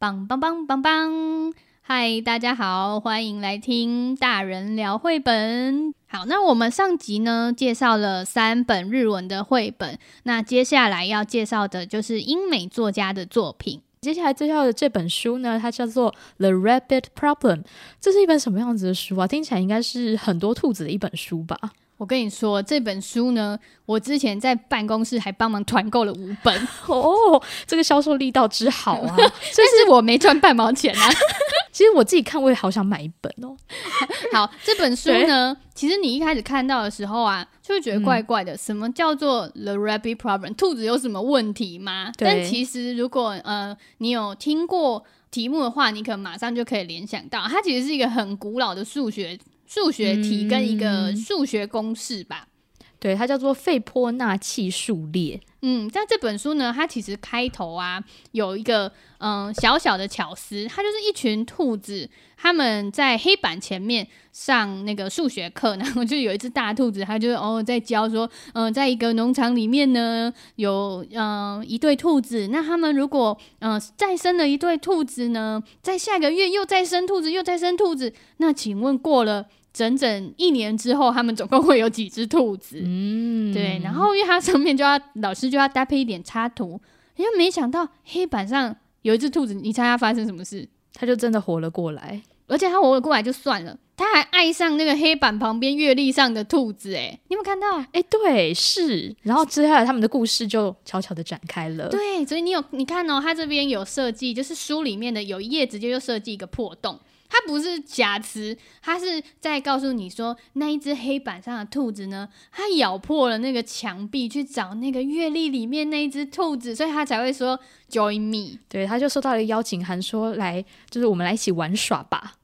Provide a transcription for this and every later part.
棒棒棒棒棒！嗨，大家好，欢迎来听大人聊绘本。好，那我们上集呢介绍了三本日文的绘本，那接下来要介绍的就是英美作家的作品。接下来介绍的这本书呢，它叫做《The Rabbit Problem》。这是一本什么样子的书啊？听起来应该是很多兔子的一本书吧？我跟你说，这本书呢，我之前在办公室还帮忙团购了五本 哦，这个销售力道之好啊！但是我没赚半毛钱啊。其实我自己看，我也好想买一本哦。好，这本书呢，其实你一开始看到的时候啊，就会觉得怪怪的。嗯、什么叫做 The Rabbit Problem？兔子有什么问题吗？但其实如果呃你有听过题目的话，你可能马上就可以联想到，它其实是一个很古老的数学。数学题跟一个数学公式吧，嗯、对，它叫做费波那契数列。嗯，在这本书呢，它其实开头啊有一个嗯、呃、小小的巧思，它就是一群兔子，他们在黑板前面上那个数学课，然后就有一只大兔子，它就哦在教说，嗯、呃，在一个农场里面呢，有嗯、呃、一对兔子，那他们如果嗯、呃、再生了一对兔子呢，在下个月又再生兔子，又再生兔子，那请问过了？整整一年之后，他们总共会有几只兔子？嗯，对。然后因为它上面就要老师就要搭配一点插图，因为没想到黑板上有一只兔子，你猜它发生什么事？它就真的活了过来，而且它活了过来就算了，它还爱上那个黑板旁边阅历上的兔子。哎，你有没有看到？哎，对，是。然后接下来他们的故事就悄悄的展开了。对，所以你有你看哦，它这边有设计，就是书里面的有一页直接就设计一个破洞。他不是假词，他是在告诉你说，那一只黑板上的兔子呢，它咬破了那个墙壁去找那个月历里面那一只兔子，所以他才会说 “join me”。对，他就收到了邀请函，说来就是我们来一起玩耍吧。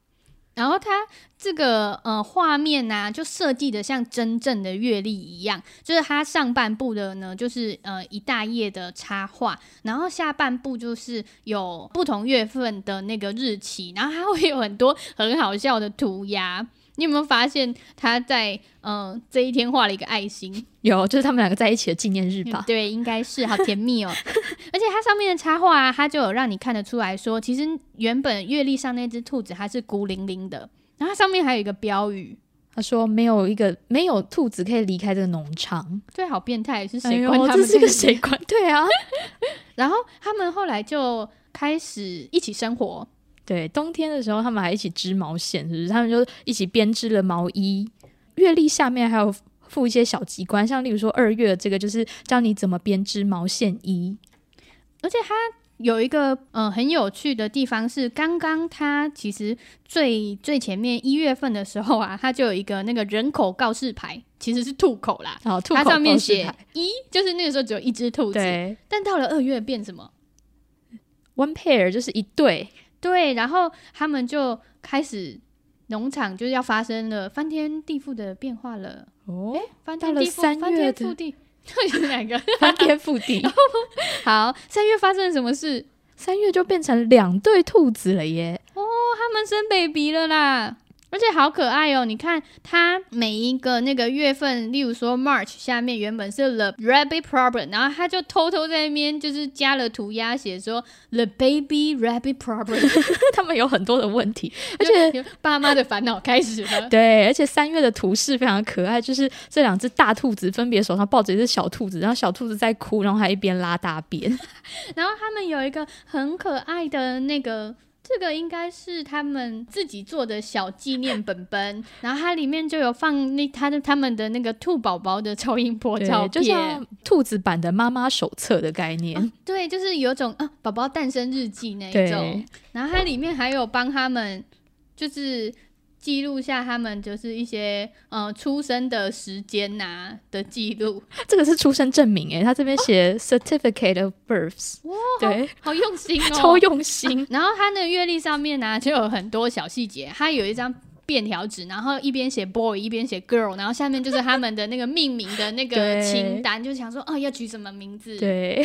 然后它这个呃画面呢、就设计的像真正的月历一样，就是它上半部的呢，就是呃一大页的插画，然后下半部就是有不同月份的那个日期，然后它会有很多很好笑的涂鸦。你有没有发现他在嗯、呃、这一天画了一个爱心？有，就是他们两个在一起的纪念日吧？嗯、对，应该是，好甜蜜哦。而且它上面的插画啊，它就有让你看得出来说，其实原本月历上那只兔子它是孤零零的。然后它上面还有一个标语，他说没有一个没有兔子可以离开这个农场。对，好变态，是谁管他们？这是个谁管？对啊。然后他们后来就开始一起生活。对，冬天的时候，他们还一起织毛线，是不是？他们就一起编织了毛衣。月历下面还有附一些小机关，像例如说二月这个，就是教你怎么编织毛线衣。而且它有一个嗯、呃、很有趣的地方是，刚刚它其实最最前面一月份的时候啊，它就有一个那个人口告示牌，其实是兔口啦。哦，兔口它上面写一，就是那个时候只有一只兔子。对。但到了二月变什么？One pair 就是一对。对，然后他们就开始农场就是要发生了翻天地覆的变化了。哦，诶翻天地覆，翻天覆地，有两个翻天覆地。好，三月发生了什么事？三月就变成两对兔子了耶！哦，他们生 baby 了啦。而且好可爱哦！你看它每一个那个月份，例如说 March 下面原本是 The Rabbit Problem，然后他就偷偷在那边就是加了涂鸦，写说 The Baby Rabbit Problem。他们有很多的问题，而且爸妈的烦恼开始了。对，而且三月的图示非常可爱，就是这两只大兔子分别手上抱着一只小兔子，然后小兔子在哭，然后还一边拉大便。然后他们有一个很可爱的那个。这个应该是他们自己做的小纪念本本，然后它里面就有放那他的他们的那个兔宝宝的超音波照片，就像兔子版的妈妈手册的概念。哦、对，就是有种啊宝宝诞生日记那一种，然后它里面还有帮他们就是。记录下他们就是一些呃出生的时间呐、啊、的记录，这个是出生证明诶，他这边写 certificate of births，哇，对，好，好用心哦，超用心。然后他那个月历上面呢、啊、就有很多小细节，他有一张便条纸，然后一边写 boy 一边写 girl，然后下面就是他们的那个命名的那个清单，就想说哦要取什么名字。对，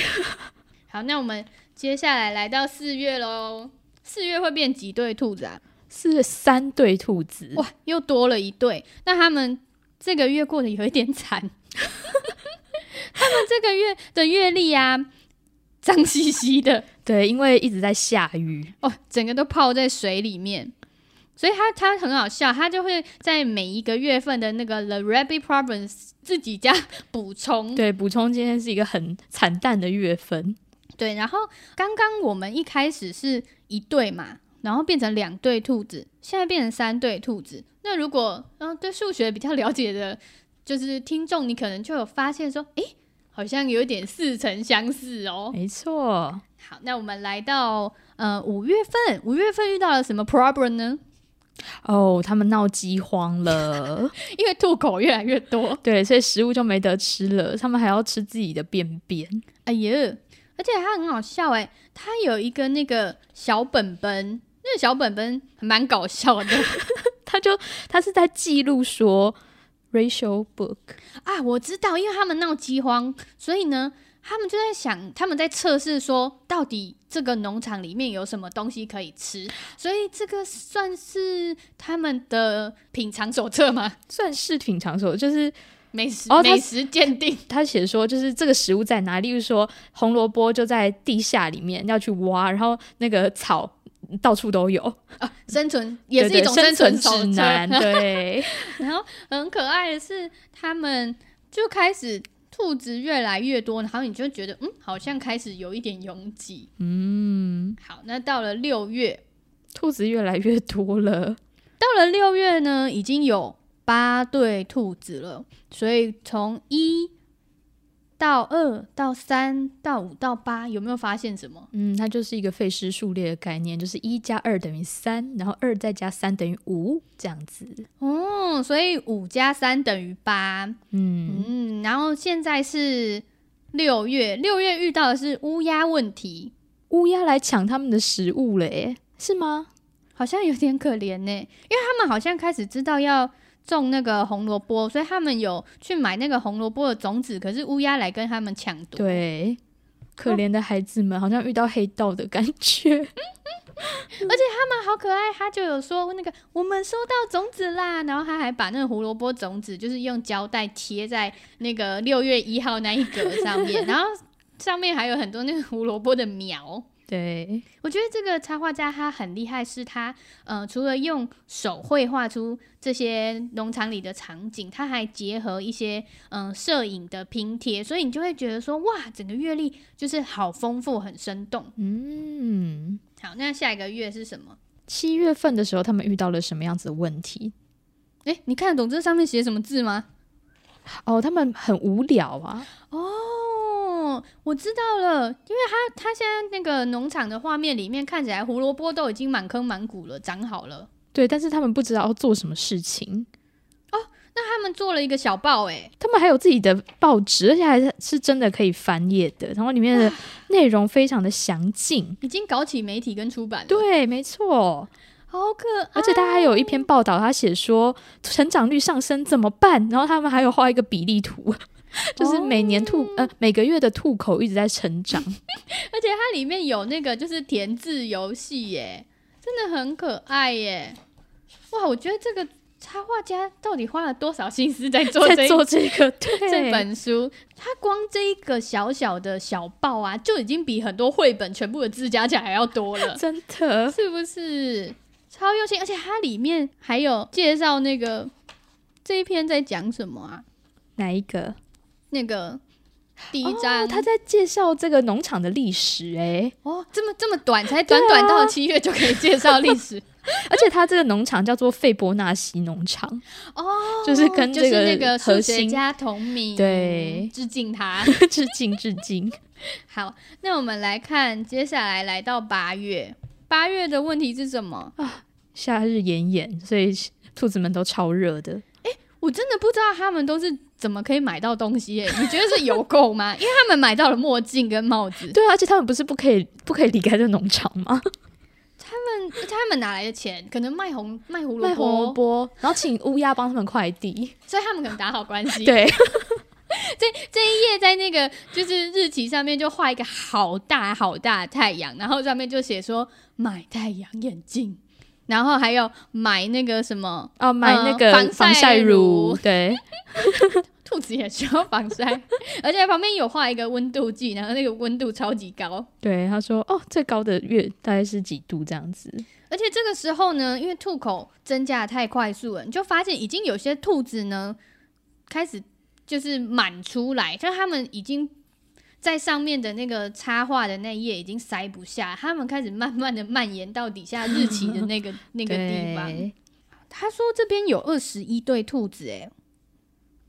好，那我们接下来来到四月喽，四月会变几对兔子啊？是三对兔子哇，又多了一对。那他们这个月过得有一点惨，他们这个月的月历啊，脏兮兮的。对，因为一直在下雨哦，整个都泡在水里面。所以他他很好笑，他就会在每一个月份的那个 The Rabbit Problems 自己加 补充。对，补充今天是一个很惨淡的月份。对，然后刚刚我们一开始是一对嘛，然后变成两对兔子，现在变成三对兔子。那如果嗯、呃、对数学比较了解的，就是听众，你可能就有发现说，诶，好像有点似曾相识哦。没错。好，那我们来到呃五月份，五月份遇到了什么 problem 呢？哦，他们闹饥荒了，因为兔口越来越多，对，所以食物就没得吃了。他们还要吃自己的便便。哎呀，而且它很好笑哎，它有一个那个小本本，那个小本本蛮搞笑的。他就他是在记录说 racial book 啊，我知道，因为他们闹饥荒，所以呢。他们就在想，他们在测试说，到底这个农场里面有什么东西可以吃，所以这个算是他们的品尝手册吗？算是品尝手册，就是美食、哦、美食鉴定。他写说，就是这个食物在哪里？例如说，红萝卜就在地下里面，要去挖，然后那个草到处都有啊。生存 也是一种生存指南，对。然后很可爱的是，他们就开始。兔子越来越多，然后你就觉得，嗯，好像开始有一点拥挤。嗯，好，那到了六月，兔子越来越多了。到了六月呢，已经有八对兔子了，所以从一。到二到三到五到八，有没有发现什么？嗯，它就是一个费氏数列的概念，就是一加二等于三，然后二再加三等于五，这样子。哦，所以五加三等于八。嗯嗯，然后现在是六月，六月遇到的是乌鸦问题，乌鸦来抢他们的食物了，耶，是吗？好像有点可怜呢，因为他们好像开始知道要。种那个红萝卜，所以他们有去买那个红萝卜的种子，可是乌鸦来跟他们抢夺。对，可怜的孩子们，哦、好像遇到黑道的感觉。而且他们好可爱，他就有说那个我们收到种子啦，然后他还把那个胡萝卜种子就是用胶带贴在那个六月一号那一格上面，然后上面还有很多那个胡萝卜的苗。对，我觉得这个插画家他很厉害，是他呃，除了用手绘画出这些农场里的场景，他还结合一些嗯摄影的拼贴，所以你就会觉得说哇，整个阅历就是好丰富、很生动。嗯，好，那下一个月是什么？七月份的时候，他们遇到了什么样子的问题？诶，你看得懂这上面写什么字吗？哦，他们很无聊啊。哦。哦，我知道了，因为他他现在那个农场的画面里面看起来胡萝卜都已经满坑满谷了，长好了。对，但是他们不知道要做什么事情。哦，那他们做了一个小报，哎，他们还有自己的报纸，而且还是真的可以翻页的，然后里面的内容非常的详尽，已经搞起媒体跟出版了。对，没错，好可爱。而且他还有一篇报道，他写说成长率上升怎么办？然后他们还有画一个比例图。就是每年兔、哦、呃每个月的兔口一直在成长，而且它里面有那个就是填字游戏耶，真的很可爱耶！哇，我觉得这个插画家到底花了多少心思在做在做这个 对这本书？他光这一个小小的小报啊，就已经比很多绘本全部的字加起来还要多了，真的是不是超用心？而且它里面还有介绍那个这一篇在讲什么啊？哪一个？那个第一章，哦，他在介绍这个农场的历史，哎，哦，这么这么短，才短短到七月就可以介绍历史，而且他这个农场叫做费波纳西农场，哦，就是跟这个那个数学家同名，对，致敬他，致 敬致敬。好，那我们来看，接下来来到八月，八月的问题是什么啊？夏日炎炎，所以兔子们都超热的。哎，我真的不知道他们都是。怎么可以买到东西？耶？你觉得是邮购吗？因为他们买到了墨镜跟帽子。对啊，而且他们不是不可以不可以离开这农场吗？他们他们哪来的钱？可能卖红卖胡萝卜，卖红萝卜，然后请乌鸦帮他们快递，所以他们可能打好关系。对，这这一页在那个就是日期上面就画一个好大好大的太阳，然后上面就写说买太阳眼镜。然后还有买那个什么哦，买那个防晒乳，乳，对，兔子也需要防晒，而且旁边有画一个温度计，然后那个温度超级高。对，他说哦，最高的月大概是几度这样子。而且这个时候呢，因为兔口增加的太快速了，你就发现已经有些兔子呢开始就是满出来，就他们已经在上面的那个插画的那页已经塞不下，他们开始慢慢的蔓延到底下日期的那个 那个地方。他说这边有二十一对兔子，哎。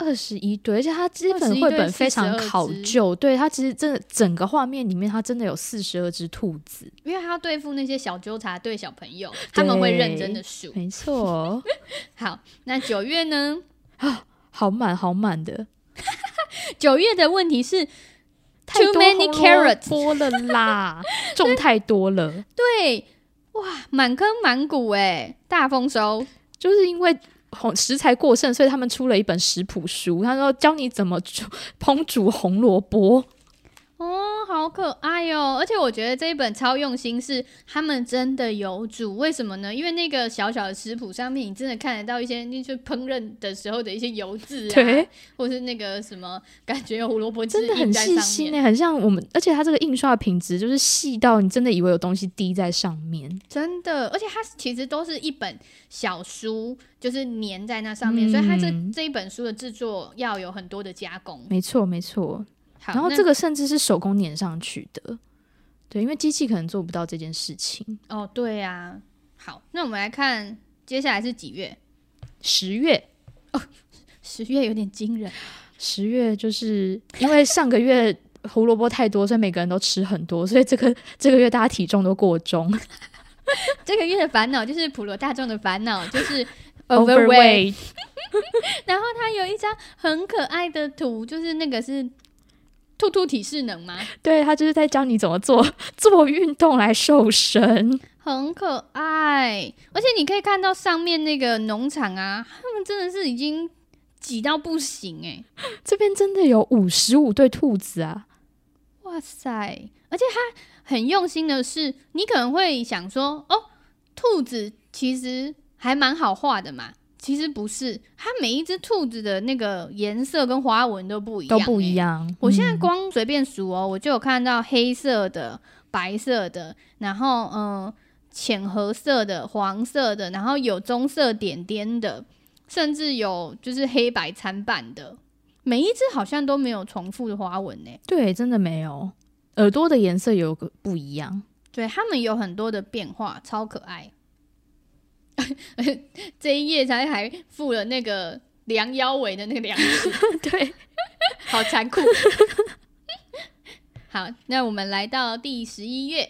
二十一对，而且他基本绘本非常考究，对，他其实真的整个画面里面，他真的有四十二只兔子，因为他要对付那些小纠察队小朋友，他们会认真的数，没错。好，那九月呢？啊，好满好满的。九月的问题是 too many carrots 多了啦，种太多了。对，哇，满坑满谷哎，大丰收，就是因为。红食材过剩，所以他们出了一本食谱书。他说教你怎么煮烹煮红萝卜。哦，好可爱哟、喔！而且我觉得这一本超用心，是他们真的有煮。为什么呢？因为那个小小的食谱上面，你真的看得到一些那些烹饪的时候的一些油渍啊，对，或是那个什么，感觉有胡萝卜汁，真的很细心诶，很像我们。而且它这个印刷品质就是细到你真的以为有东西滴在上面，真的。而且它其实都是一本小书，就是粘在那上面，嗯、所以它这这一本书的制作要有很多的加工。没错，没错。然后这个甚至是手工粘上去的，对，因为机器可能做不到这件事情。哦，对呀、啊。好，那我们来看接下来是几月？十月。哦，十月有点惊人。十月就是因为上个月胡萝卜太多，所以每个人都吃很多，所以这个这个月大家体重都过重。这个月的烦恼就是普罗大众的烦恼，就是 overweight。Overweight 然后它有一张很可爱的图，就是那个是。兔兔体适能吗？对，他就是在教你怎么做 做运动来瘦身，很可爱。而且你可以看到上面那个农场啊，他们真的是已经挤到不行诶、欸。这边真的有五十五对兔子啊！哇塞！而且他很用心的是，你可能会想说，哦，兔子其实还蛮好画的嘛。其实不是，它每一只兔子的那个颜色跟花纹都不一样，都不一样。我现在光随便数哦，我就有看到黑色的、白色的，然后嗯，浅褐色的、黄色的，然后有棕色点点的，甚至有就是黑白参半的。每一只好像都没有重复的花纹呢。对，真的没有。耳朵的颜色有个不一样，对，它们有很多的变化，超可爱。这一页才还附了那个量腰围的那个量尺，对，好残酷。好，那我们来到第十一月，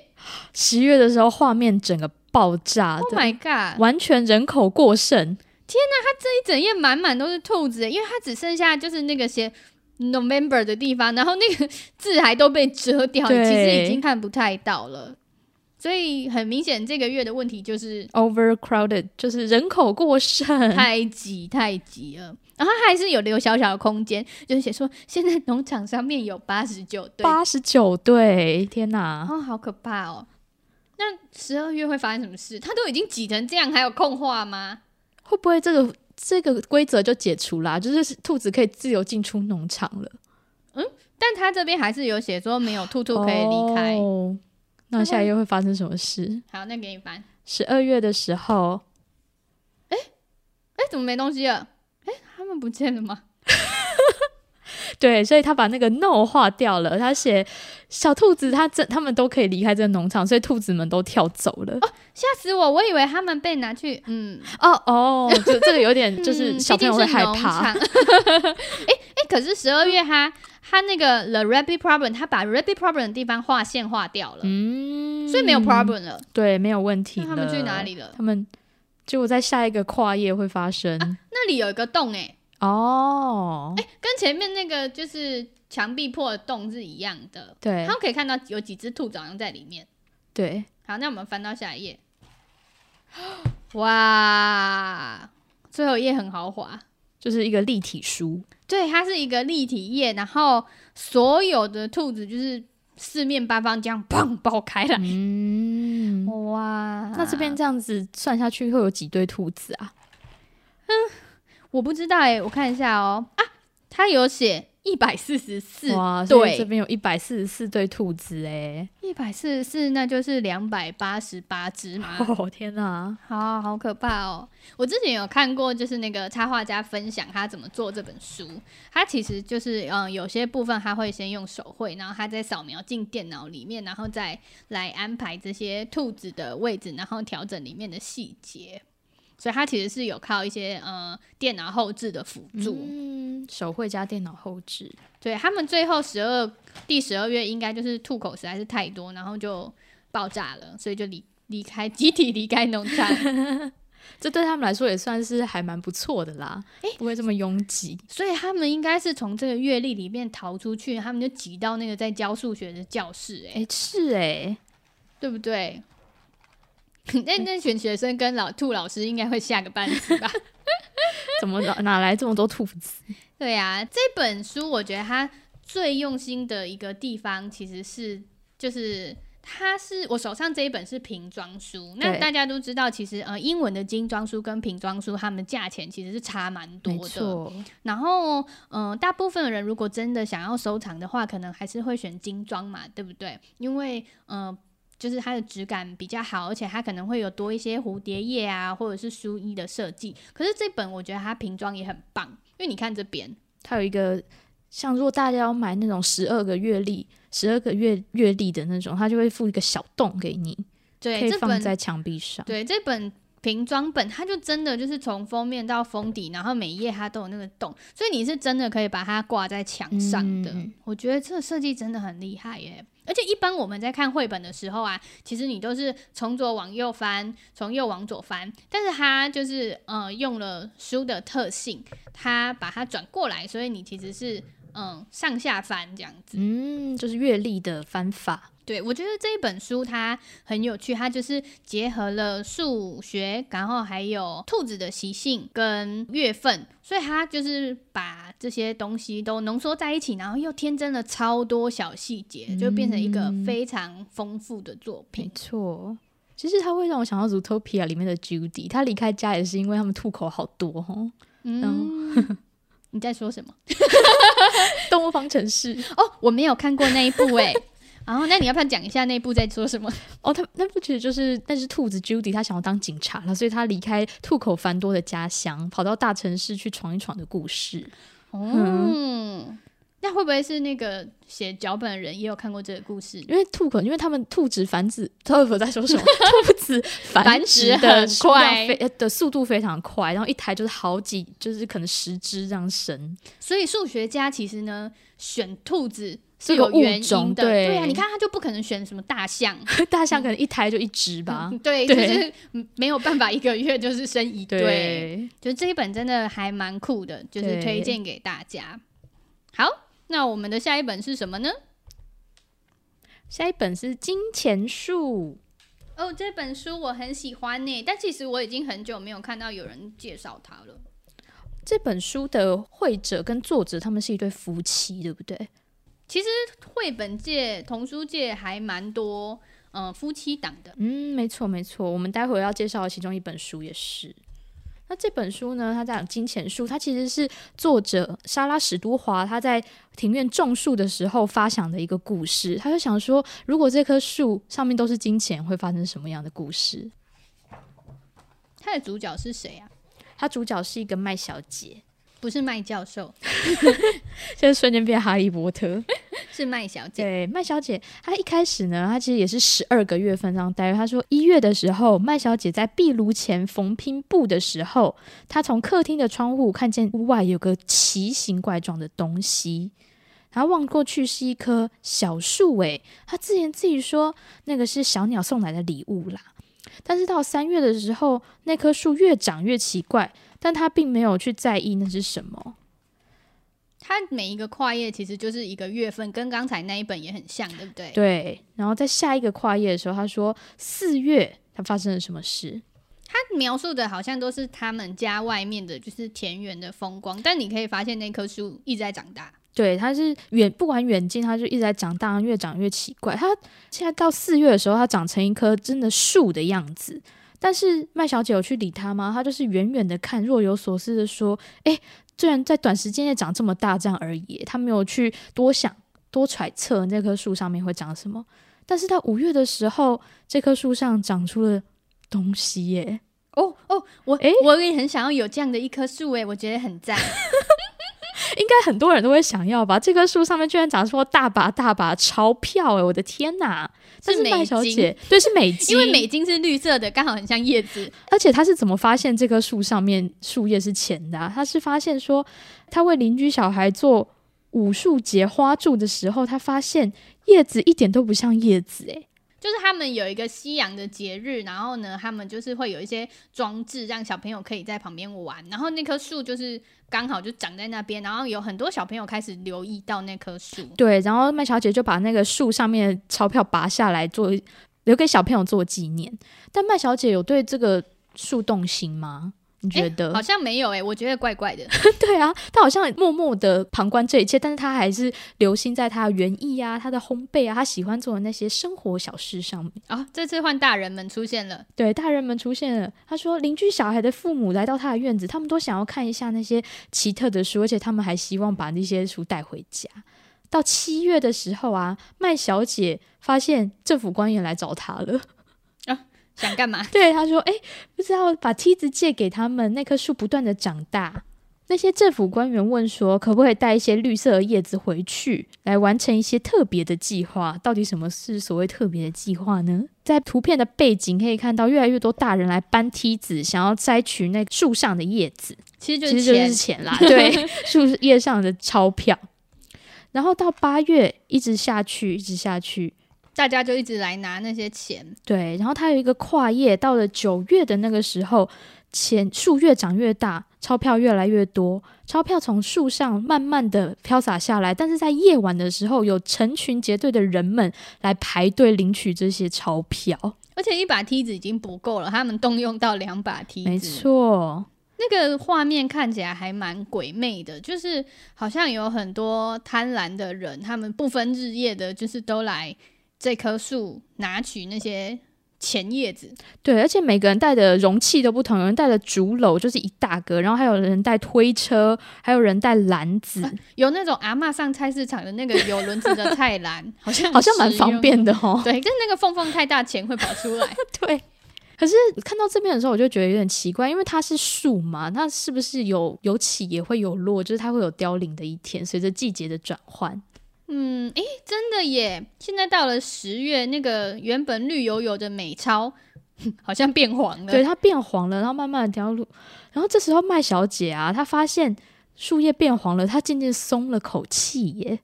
十月的时候，画面整个爆炸，Oh my god，完全人口过剩。天哪，它这一整页满满都是兔子，因为它只剩下就是那个写 November 的地方，然后那个字还都被遮掉，其实已经看不太到了。所以很明显，这个月的问题就是 overcrowded，就是人口过剩，太挤太挤了。然后还是有留小小的空间，就是写说现在农场上面有八十九对，八十九对，天哪，哦，好可怕哦。那十二月会发生什么事？他都已经挤成这样，还有空话吗？会不会这个这个规则就解除啦？就是兔子可以自由进出农场了？嗯，但他这边还是有写说没有兔兔可以离开。哦那下一月会发生什么事？好，那给你翻。十二月的时候，哎、欸，哎、欸，怎么没东西了？哎、欸，他们不见了吗？对，所以他把那个 no 划掉了。他写小兔子他，这他们都可以离开这个农场，所以兔子们都跳走了。哦，吓死我！我以为他们被拿去……嗯，哦哦，就这个有点就是小朋友会害怕。哎哎、欸欸，可是十二月哈。他那个 The Rabbit Problem，他把 Rabbit Problem 的地方画线画掉了，嗯，所以没有 problem 了，对，没有问题。他们去哪里了？他们结果在下一个跨页会发生，啊、那里有一个洞哎，哦，哎，跟前面那个就是墙壁破的洞是一样的，对，他们可以看到有几只兔子好像在里面，对，好，那我们翻到下一页，哇，最后一页很豪华。就是一个立体书，对，它是一个立体页，然后所有的兔子就是四面八方这样砰爆开来，嗯，哇，那这边这样子算下去会有几对兔子啊？嗯，我不知道哎、欸，我看一下哦、喔，啊，它有写。一百四十四，哇！对，所以这边有一百四十四对兔子哎，一百四十四，那就是两百八十八只嘛。哦天哪，好好可怕哦！我之前有看过，就是那个插画家分享他怎么做这本书。他其实就是嗯，有些部分他会先用手绘，然后他再扫描进电脑里面，然后再来安排这些兔子的位置，然后调整里面的细节。所以它其实是有靠一些呃电脑后置的辅助，嗯，手绘加电脑后置。对，他们最后十二第十二月应该就是吐口实在是太多，然后就爆炸了，所以就离离开 集体离开农场。这对他们来说也算是还蛮不错的啦，诶，不会这么拥挤。所以他们应该是从这个阅历里面逃出去，他们就挤到那个在教数学的教室，欸。诶，是诶，对不对？那那群学生跟老兔老师应该会下个半死吧？怎么哪哪来这么多兔子？对呀、啊，这本书我觉得它最用心的一个地方，其实是就是它是我手上这一本是瓶装书。那大家都知道，其实呃英文的精装书跟瓶装书，它们价钱其实是差蛮多的。然后嗯、呃，大部分的人如果真的想要收藏的话，可能还是会选精装嘛，对不对？因为嗯。呃就是它的质感比较好，而且它可能会有多一些蝴蝶叶啊，或者是书衣的设计。可是这本我觉得它瓶装也很棒，因为你看这边，它有一个像如果大家要买那种十二个月历、十二个月月历的那种，它就会附一个小洞给你，对，可以放在墙壁上。对，这本瓶装本，它就真的就是从封面到封底，然后每一页它都有那个洞，所以你是真的可以把它挂在墙上的。嗯。我觉得这个设计真的很厉害耶。而且一般我们在看绘本的时候啊，其实你都是从左往右翻，从右往左翻。但是它就是呃用了书的特性，它把它转过来，所以你其实是嗯上下翻这样子。嗯，就是阅历的翻法。对，我觉得这一本书它很有趣，它就是结合了数学，然后还有兔子的习性跟月份，所以它就是把这些东西都浓缩在一起，然后又添增了超多小细节，就变成一个非常丰富的作品。没错，其实它会让我想到《Zootopia》里面的 Judy，他离开家也是因为他们吐口好多哦。嗯，你在说什么？动物方程式？哦，我没有看过那一部哎。然后，那你要不要讲一下那部在说什么？哦，他那部其实就是那只兔子 Judy，他想要当警察了，所以他离开兔口繁多的家乡，跑到大城市去闯一闯的故事。哦、嗯，那会不会是那个写脚本的人也有看过这个故事？因为兔口，因为他们兔子繁殖，兔子在说什么？兔子繁殖很快，的速度非常快，然后一台就是好几，就是可能十只这样生。所以数学家其实呢，选兔子。是有原因的，对，对啊，你看他就不可能选什么大象，大象可能一胎就一只吧，嗯，对，就是没有办法一个月就是生一对，对，就这一本真的还蛮酷的，就是推荐给大家。好，那我们的下一本是什么呢？下一本是《金钱树》哦，这本书我很喜欢呢，但其实我已经很久没有看到有人介绍它了。这本书的绘者跟作者他们是一对夫妻，对不对？其实绘本界、童书界还蛮多，嗯、呃，夫妻档的。嗯，没错没错。我们待会要介绍的其中一本书也是。那这本书呢，它在讲金钱树，它其实是作者莎拉史都华他在庭院种树的时候发想的一个故事。他就想说，如果这棵树上面都是金钱，会发生什么样的故事？它的主角是谁啊？它主角是一个麦小姐。不是麦教授，现在瞬间变哈利波特，是麦小姐。对，麦小姐，她一开始呢，她其实也是十二个月份这样待。她说一月的时候，麦小姐在壁炉前缝拼布的时候，她从客厅的窗户看见屋外有个奇形怪状的东西，然后望过去是一棵小树。诶，她自言自语说，那个是小鸟送来的礼物啦。但是到三月的时候，那棵树越长越奇怪。但他并没有去在意那是什么。他每一个跨页其实就是一个月份，跟刚才那一本也很像，对不对？对。然后在下一个跨页的时候，他说四月他发生了什么事？他描述的好像都是他们家外面的，就是田园的风光。但你可以发现那棵树一直在长大。对，它是远不管远近，它就一直在长大，越长越奇怪。它现在到四月的时候，它长成一棵真的树的样子。但是麦小姐有去理他吗？她就是远远的看，若有所思的说：“哎，居然在短时间内长这么大这样而已，她没有去多想、多揣测那棵树上面会长什么。但是到五月的时候，这棵树上长出了东西耶！哦哦，我哎，我也很想要有这样的一棵树哎，我觉得很赞。”应该很多人都会想要吧？这棵树上面居然长出大把大把钞票哎！我的天哪！是麦小姐，对，是美 金，因为美金是绿色的，刚好很像叶子。而且他是怎么发现这棵树上面树叶是浅的啊？他是发现说，他为邻居小孩做武术节花柱的时候，他发现叶子一点都不像叶子哎。就是他们有一个西洋的节日，然后呢，他们就是会有一些装置，让小朋友可以在旁边玩。然后那棵树就是刚好就长在那边，然后有很多小朋友开始留意到那棵树。对，然后麦小姐就把那个树上面的钞票拔下来做留给小朋友做纪念。但麦小姐有对这个树动心吗？你觉得、欸、好像没有诶、欸，我觉得怪怪的。对啊，他好像默默的旁观这一切，但是他还是留心在他的园艺啊、他的烘焙啊、他喜欢做的那些生活小事上面。啊、哦，这次换大人们出现了。对，大人们出现了。他说，邻居小孩的父母来到他的院子，他们都想要看一下那些奇特的书，而且他们还希望把那些书带回家。到七月的时候啊，麦小姐发现政府官员来找他了。想干嘛？对，他说：“哎，不知道把梯子借给他们。那棵树不断的长大。那些政府官员问说，可不可以带一些绿色的叶子回去，来完成一些特别的计划？到底什么是所谓特别的计划呢？在图片的背景可以看到，越来越多大人来搬梯子，想要摘取那树上的叶子。其实就是钱，其实就是钱啦。对，树叶上的钞票。然后到八月，一直下去，一直下去。”大家就一直来拿那些钱，对。然后它有一个跨页，到了九月的那个时候，钱树越长越大，钞票越来越多，钞票从树上慢慢的飘洒下来。但是在夜晚的时候，有成群结队的人们来排队领取这些钞票，而且一把梯子已经不够了，他们动用到两把梯子。没错，那个画面看起来还蛮鬼魅的，就是好像有很多贪婪的人，他们不分日夜的，就是都来。这棵树拿取那些钱叶子，对，而且每个人带的容器都不同，有人带的竹篓，就是一大个，然后还有人带推车，还有人带篮子，啊、有那种阿嬷上菜市场的那个有轮子的菜篮，好像好像蛮方便的哦。对，就是那个缝缝太大，钱会跑出来。对，可是看到这边的时候，我就觉得有点奇怪，因为它是树嘛，它是不是有有起也会有落，就是它会有凋零的一天，随着季节的转换。嗯，诶，真的耶！现在到了十月，那个原本绿油油的美钞 好像变黄了。对，它变黄了，然后慢慢的凋落。然后这时候麦小姐啊，她发现树叶变黄了，她渐渐松了口气耶。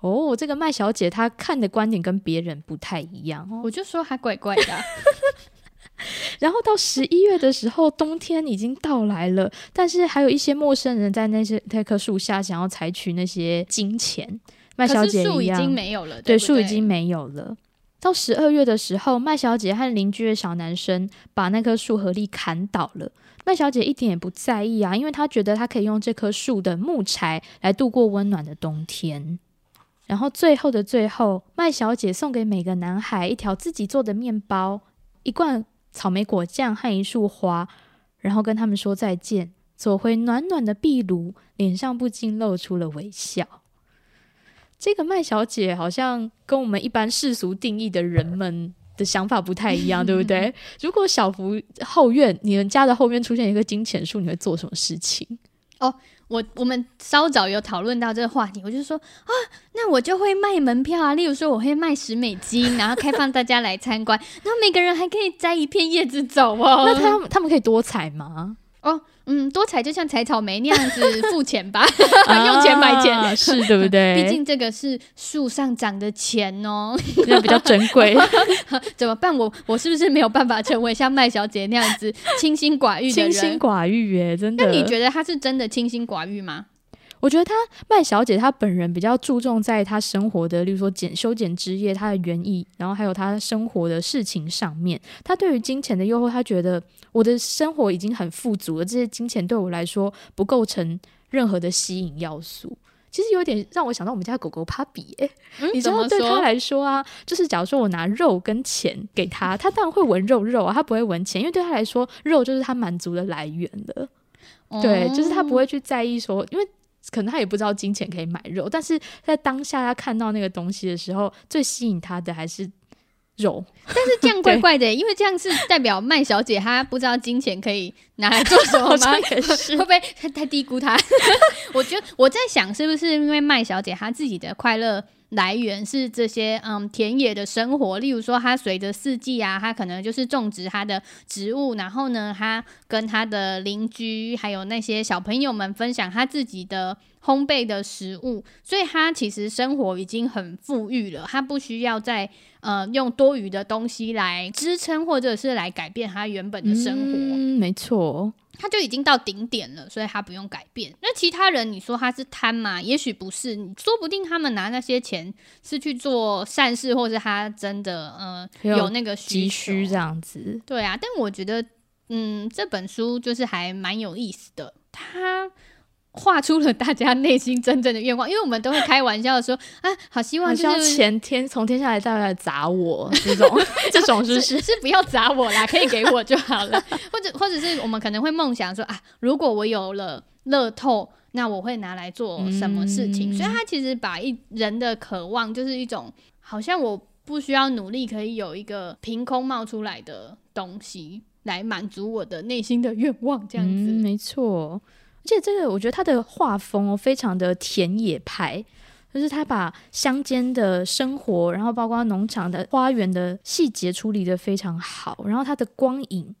哦，这个麦小姐她看的观点跟别人不太一样哦。我就说还怪怪的啊。然后到十一月的时候，冬天已经到来了，但是还有一些陌生人在那些那棵树下想要采取那些金钱。麦小姐树已经没有了，对，树已经没有了。到十二月的时候，麦小姐和邻居的小男生把那棵树合力砍倒了。麦小姐一点也不在意啊，因为她觉得她可以用这棵树的木柴来度过温暖的冬天。然后最后的最后，麦小姐送给每个男孩一条自己做的面包、一罐草莓果酱和一束花，然后跟他们说再见，走回暖暖的壁炉，脸上不禁露出了微笑。这个麦小姐好像跟我们一般世俗定义的人们的想法不太一样，对不对？如果小福后院，你们家的后院出现一个金钱树，你会做什么事情？哦，我我们稍早有讨论到这个话题，我就说啊，那我就会卖门票啊，例如说我会卖十美金，然后开放大家来参观，然后每个人还可以摘一片叶子走哦。那他们他们可以多采吗？哦。嗯，多采就像采草莓那样子 付钱吧，用钱买钱，啊、是对不对？毕竟这个是树上长的钱哦，那比较珍贵。怎么办？我我是不是没有办法成为像麦小姐那样子清心寡欲的人？清心寡欲耶，真的。那你觉得她是真的清心寡欲吗？我觉得她麦小姐她本人比较注重在她生活的，例如说剪修剪枝叶，她的园艺，然后还有她生活的事情上面。她对于金钱的诱惑，她觉得。我的生活已经很富足了，这些金钱对我来说不构成任何的吸引要素。其实有点让我想到我们家狗狗狗帕比，哎，你知道嗯、对他来说啊，就是假如说我拿肉跟钱给他，他当然会闻肉肉啊，他不会闻钱，因为对他来说，肉就是他满足的来源了。哦、对，就是他不会去在意说，因为可能他也不知道金钱可以买肉，但是在当下他看到那个东西的时候，最吸引他的还是。肉，但是这样 怪怪的，因为这样是代表麦小姐她不知道金钱可以拿来做什么吗？也是会不会太低估她？我觉得我在想，是不是因为麦小姐她自己的快乐来源是这些嗯田野的生活，例如说他随着四季啊，他可能就是种植他的植物，然后呢，他跟他的邻居还有那些小朋友们分享他自己的。烘焙的食物，所以他其实生活已经很富裕了，他不需要再呃用多余的东西来支撑或者是来改变他原本的生活。嗯，没错，他就已经到顶点了，所以他不用改变。那其他人，你说他是贪吗？也许不是，你说不定他们拿那些钱是去做善事，或是他真的呃有，有那个急需这样子。对啊，但我觉得嗯这本书就是还蛮有意思的，他。画出了大家内心真正的愿望，因为我们都会开玩笑说 啊，好希望就是前天从天下来再来砸我这种 这种是是是不要砸我啦，可以给我就好了，或者或者是我们可能会梦想说啊，如果我有了乐透，那我会拿来做什么事情？嗯、所以他其实把一人的渴望就是一种好像我不需要努力，可以有一个凭空冒出来的东西来满足我的内心的愿望，这样子，嗯、没错。而且这个，我觉得他的画风哦，非常的田野派，就是他把乡间的生活，然后包括农场的花园的细节处理得非常好，然后他的光影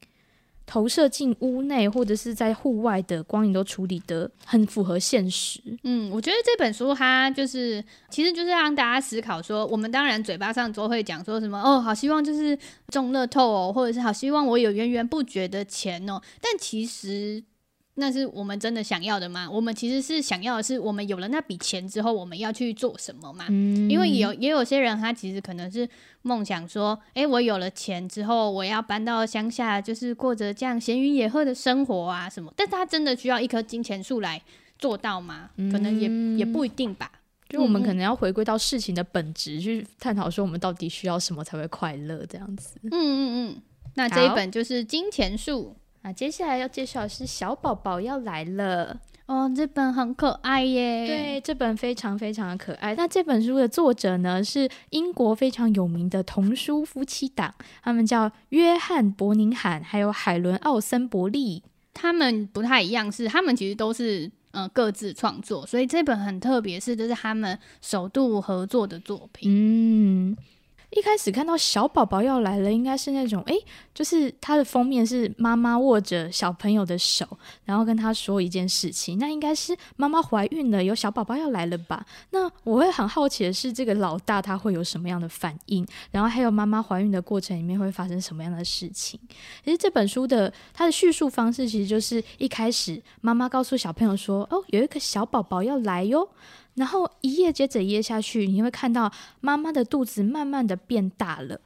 投射进屋内或者是在户外的光影都处理得很符合现实。嗯，我觉得这本书它就是，其实就是让大家思考说，我们当然嘴巴上都会讲说什么哦，好希望就是中乐透哦，或者是好希望我有源源不绝的钱哦，但其实。那是我们真的想要的吗？我们其实是想要的是，我们有了那笔钱之后，我们要去做什么嘛？嗯，因为有也有些人，他其实可能是梦想说，诶，我有了钱之后，我要搬到乡下，就是过着这样闲云野鹤的生活啊什么。但是他真的需要一棵金钱树来做到吗？可能也也不一定吧。就我们可能要回归到事情的本质，去探讨说，我们到底需要什么才会快乐这样子。嗯嗯嗯。那这一本就是《金钱树》。那接下来要介绍的是小宝宝要来了哦，这本很可爱耶。对，这本非常非常的可爱。那这本书的作者呢，是英国非常有名的童书夫妻档，他们叫约翰·伯宁罕还有海伦·奥森伯利。他们不太一样，是他们其实都是嗯、呃、各自创作，所以这本很特别，是这是他们首度合作的作品。嗯。一开始看到小宝宝要来了，应该是那种诶，就是它的封面是妈妈握着小朋友的手，然后跟他说一件事情，那应该是妈妈怀孕了，有小宝宝要来了吧？那我会很好奇的是，这个老大他会有什么样的反应？然后还有妈妈怀孕的过程里面会发生什么样的事情？其实这本书的它的叙述方式，其实就是一开始妈妈告诉小朋友说：“哦，有一个小宝宝要来哟。”然后一页接着一页下去，你会看到妈妈的肚子慢慢的变大了。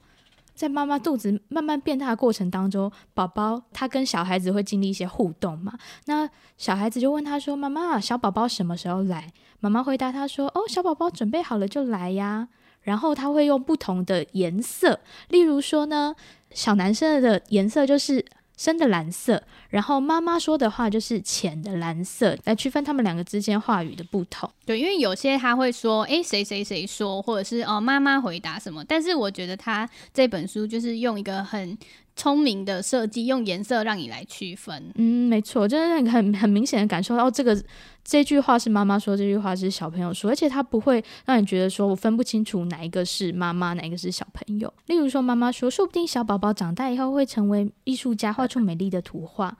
在妈妈肚子慢慢变大的过程当中，宝宝他跟小孩子会经历一些互动嘛。那小孩子就问他说：“妈妈，小宝宝什么时候来？”妈妈回答他说：“哦，小宝宝准备好了就来呀。”然后他会用不同的颜色，例如说呢，小男生的颜色就是。深的蓝色，然后妈妈说的话就是浅的蓝色，来区分他们两个之间话语的不同。对，因为有些他会说，诶，谁谁谁说，或者是哦，妈妈回答什么。但是我觉得他这本书就是用一个很聪明的设计，用颜色让你来区分。嗯，没错，真的很很明显的感受到这个。这句话是妈妈说，这句话是小朋友说，而且他不会让你觉得说我分不清楚哪一个是妈妈，哪一个是小朋友。例如说，妈妈说，说不定小宝宝长大以后会成为艺术家，画出美丽的图画。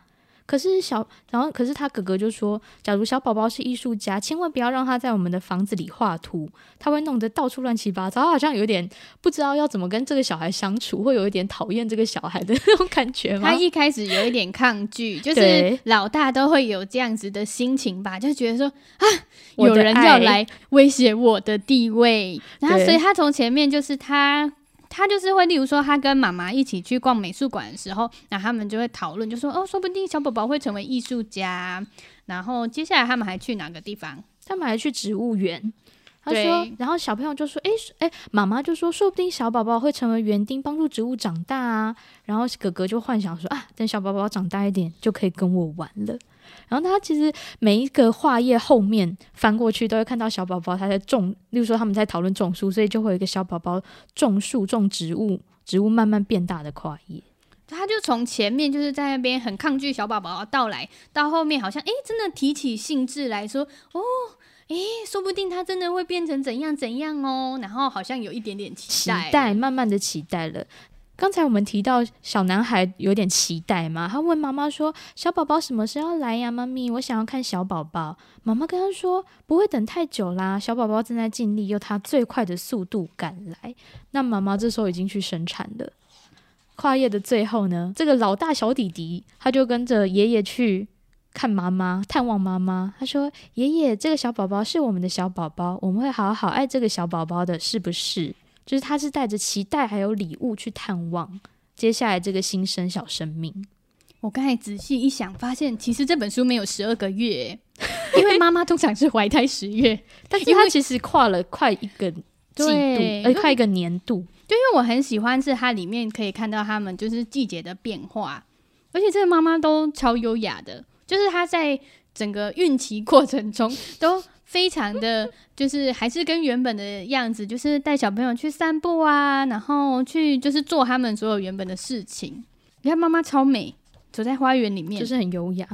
可是小，然后可是他哥哥就说，假如小宝宝是艺术家，千万不要让他在我们的房子里画图，他会弄得到处乱七八糟，好像有点不知道要怎么跟这个小孩相处，会有一点讨厌这个小孩的那种感觉吗？他一开始有一点抗拒，就是老大都会有这样子的心情吧，就觉得说啊，有人要来威胁我的地位，然后所以他从前面就是他。他就是会，例如说，他跟妈妈一起去逛美术馆的时候，那他们就会讨论，就说哦，说不定小宝宝会成为艺术家。然后接下来他们还去哪个地方？他们还去植物园。他说，然后小朋友就说：“哎哎，妈妈就说，说不定小宝宝会成为园丁，帮助植物长大啊。”然后哥哥就幻想说：“啊，等小宝宝长大一点，就可以跟我玩了。”然后他其实每一个画页后面翻过去，都会看到小宝宝他在种，例如说他们在讨论种树，所以就会有一个小宝宝种树、种植物，植物慢慢变大的跨页。他就从前面就是在那边很抗拒小宝宝的到来，到后面好像哎，真的提起兴致来说哦。诶，说不定他真的会变成怎样怎样哦，然后好像有一点点期待，期待，慢慢的期待了。刚才我们提到小男孩有点期待嘛，他问妈妈说：“小宝宝什么时候来呀？妈咪，我想要看小宝宝。”妈妈跟他说：“不会等太久啦，小宝宝正在尽力用他最快的速度赶来。”那妈妈这时候已经去生产了。跨页的最后呢，这个老大小弟弟他就跟着爷爷去。看妈妈，探望妈妈。他说：“爷爷，这个小宝宝是我们的小宝宝，我们会好好爱这个小宝宝的，是不是？”就是他是带着期待还有礼物去探望接下来这个新生小生命。我刚才仔细一想，发现其实这本书没有十二个月，因为妈妈通常是怀胎十月，但是他其实跨了快一个季度，呃，快一个年度。就因为我很喜欢，是它里面可以看到他们就是季节的变化，而且这个妈妈都超优雅的。就是她在整个孕期过程中都非常的，就是还是跟原本的样子，就是带小朋友去散步啊，然后去就是做他们所有原本的事情。你看妈妈超美，走在花园里面，就是很优雅。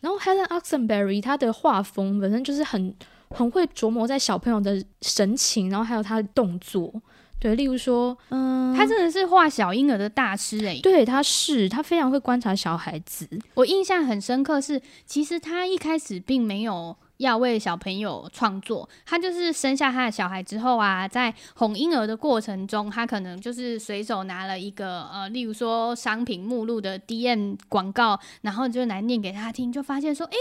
然后 Helen Oxenbury 她的画风本身就是很很会琢磨在小朋友的神情，然后还有他的动作。对，例如说，嗯，他真的是画小婴儿的大师诶、欸。对，他是，他非常会观察小孩子。我印象很深刻是，其实他一开始并没有要为小朋友创作，他就是生下他的小孩之后啊，在哄婴儿的过程中，他可能就是随手拿了一个呃，例如说商品目录的 DM 广告，然后就来念给他听，就发现说，诶，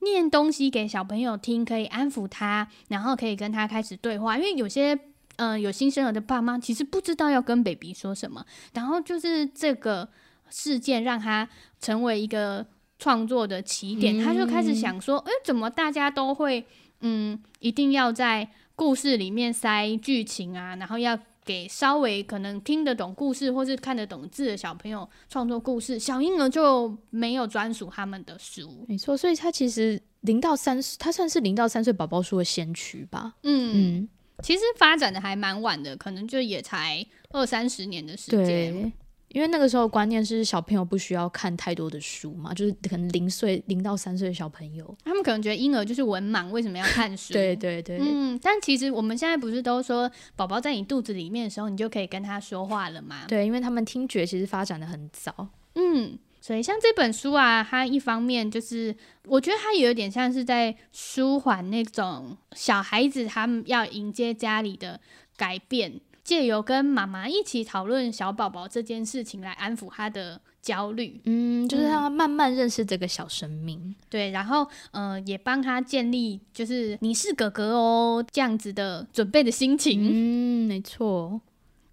念东西给小朋友听可以安抚他，然后可以跟他开始对话，因为有些。嗯、呃，有新生儿的爸妈其实不知道要跟 baby 说什么，然后就是这个事件让他成为一个创作的起点，嗯、他就开始想说，哎，怎么大家都会嗯，一定要在故事里面塞剧情啊，然后要给稍微可能听得懂故事或是看得懂字的小朋友创作故事，小婴儿就没有专属他们的书。没错，所以他其实零到三岁，他算是零到三岁宝宝书的先驱吧。嗯嗯。其实发展的还蛮晚的，可能就也才二三十年的时间。对，因为那个时候观念是小朋友不需要看太多的书嘛，就是可能零岁零到三岁的小朋友，他们可能觉得婴儿就是文盲，为什么要看书？对对对，嗯。但其实我们现在不是都说，宝宝在你肚子里面的时候，你就可以跟他说话了吗？对，因为他们听觉其实发展的很早。嗯。所以像这本书啊，它一方面就是，我觉得它有点像是在舒缓那种小孩子他们要迎接家里的改变，借由跟妈妈一起讨论小宝宝这件事情来安抚他的焦虑，嗯，就是让他慢慢认识这个小生命，嗯、对，然后呃也帮他建立就是你是哥哥哦这样子的准备的心情，嗯，没错。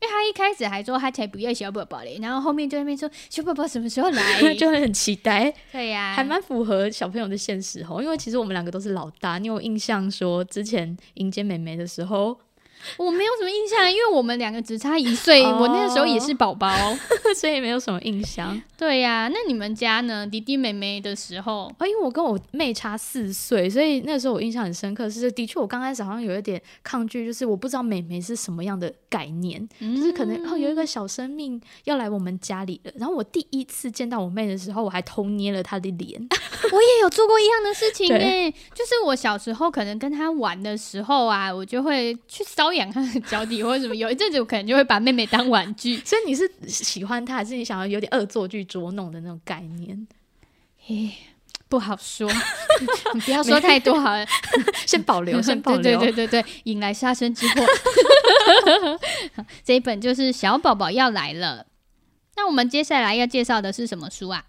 他一开始还说他才不要小宝宝嘞，然后后面就在那边说小宝宝什么时候来，就会很期待。对呀、啊，还蛮符合小朋友的现实哦。因为其实我们两个都是老大，你有印象说之前迎接妹妹的时候。我没有什么印象，因为我们两个只差一岁，我那个时候也是宝宝，所以没有什么印象。对呀、啊，那你们家呢？弟弟妹妹的时候，啊，因为我跟我妹差四岁，所以那个时候我印象很深刻。是的确，我刚开始好像有一点抗拒，就是我不知道妹妹是什么样的概念，嗯、就是可能哦有一个小生命要来我们家里了。然后我第一次见到我妹的时候，我还偷捏了她的脸。我也有做过一样的事情哎，就是我小时候可能跟她玩的时候啊，我就会去搔痒她的脚底或者什么。有一阵子我可能就会把妹妹当玩具。所以你是喜欢她，还是你想要有点恶作剧捉弄的那种概念？嘿，不好说，你不要说太多好了，先保留，先保留。对对对对对，引来杀身之祸。这一本就是小宝宝要来了。那我们接下来要介绍的是什么书啊？